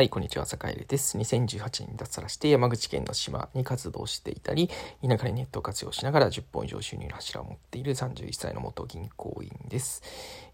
はい、こんにちは、坂入です。2018年に脱サラして山口県の島に活動していたり、田舎でネットを活用しながら10本以上収入の柱を持っている31歳の元銀行員です。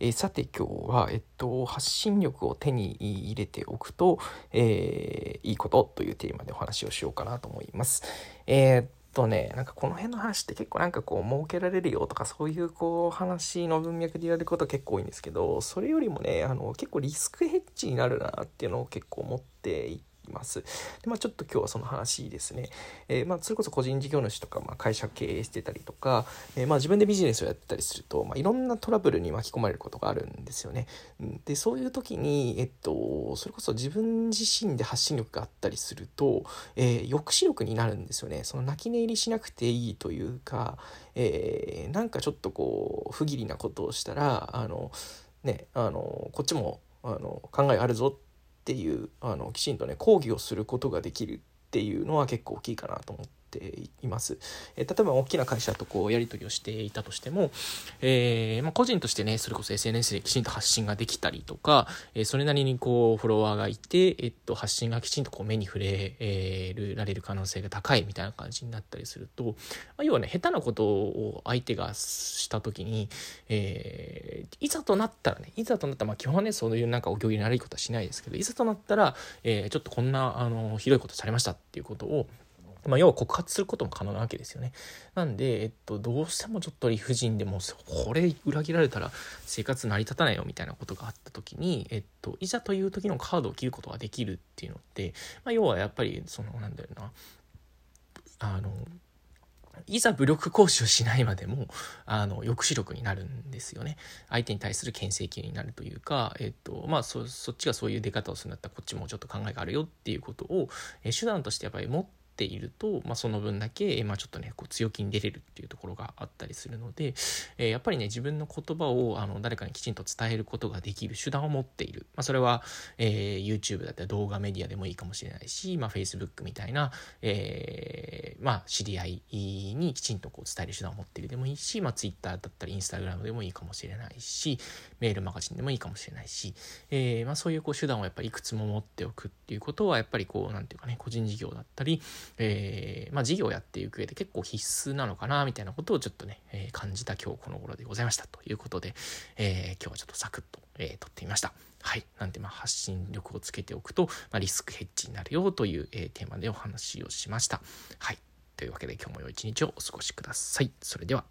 えー、さて今日は、えっと、発信力を手に入れておくと、えー、いいことというテーマでお話をしようかなと思います。えーとね、なんかこの辺の話って結構なんかこう儲けられるよとかそういうこう話の文脈で言われること結構多いんですけど、それよりもね、あの結構リスクヘッジになるなっていうのを結構思っていて、ます。でまあ、ちょっと今日はその話ですね。えー、まあ、それこそ個人事業主とか、まあ、会社経営してたりとか、えー、まあ、自分でビジネスをやってたりすると、まあ、いろんなトラブルに巻き込まれることがあるんですよね。でそういう時に、えっと、それこそ自分自身で発信力があったりすると、えー、抑止力になるんですよね。その泣き寝入りしなくていいというか、えー、なんかちょっとこう不義理なことをしたらあのねあのこっちもあの考えあるぞってっていうあのきちんとね講義をすることができるっていうのは結構大きいかなと思ってています。え例えば大きな会社とこうやり取りをしていたとしても、えー、まあ、個人としてね、それこそ SNS できちんと発信ができたりとか、えー、それなりにこうフォロワーがいて、えっと、発信がきちんとこう目に触れるられる可能性が高いみたいな感じになったりすると、まあ、要はね、下手なことを相手がした時に、えー、いざとなったらね、いざとなったら、まあ基本はね、そういうなんかお行儀に悪いことはしないですけど、いざとなったら、えちょっとこんな、あの、ひどいことされましたっていうことを、まあ、要は告発することも可能なわけですよね。なんで、えっと、どうしてもちょっと理不尽でも、これ裏切られたら生活成り立たないよみたいなことがあった時に、えっと、いざという時のカードを切ることができるっていうのって、まあ、要はやっぱり、その、なんだよな、あの、いざ武力行使をしないまでも、あの、抑止力になるんですよね。相手に対する牽制球になるというか、えっと、まあ、そ、そっちがそういう出方をするんだったら、こっちもちょっと考えがあるよっていうことを、え手段としてやっぱり持って、ていると、まあ、その分だけ、まあ、ちょっとねこう強気に出れるっていうところがあったりするので、えー、やっぱりね自分の言葉をあの誰かにきちんと伝えることができる手段を持っている、まあ、それは、えー、YouTube だったり動画メディアでもいいかもしれないし、まあ、Facebook みたいな、えー、まあ、知り合いにきちんとこう伝える手段を持っているでもいいし、まあ、Twitter だったり Instagram でもいいかもしれないしメールマガジンでもいいかもしれないし、えーまあ、そういうこう手段をやっぱりいくつも持っておくっていうことはやっぱりこうなんていうかね個人事業だったり、えー、まあ、事業をやっていく上で結構必須なのかなみたいなことをちょっとね、えー、感じた今日この頃でございましたということで、えー、今日はちょっとサクッと、え撮ってみました。はい。なんで、まあ、発信力をつけておくと、まあ、リスクヘッジになるよという、えテーマでお話をしました。はい。というわけで今日も良い一日をお過ごしください。それでは。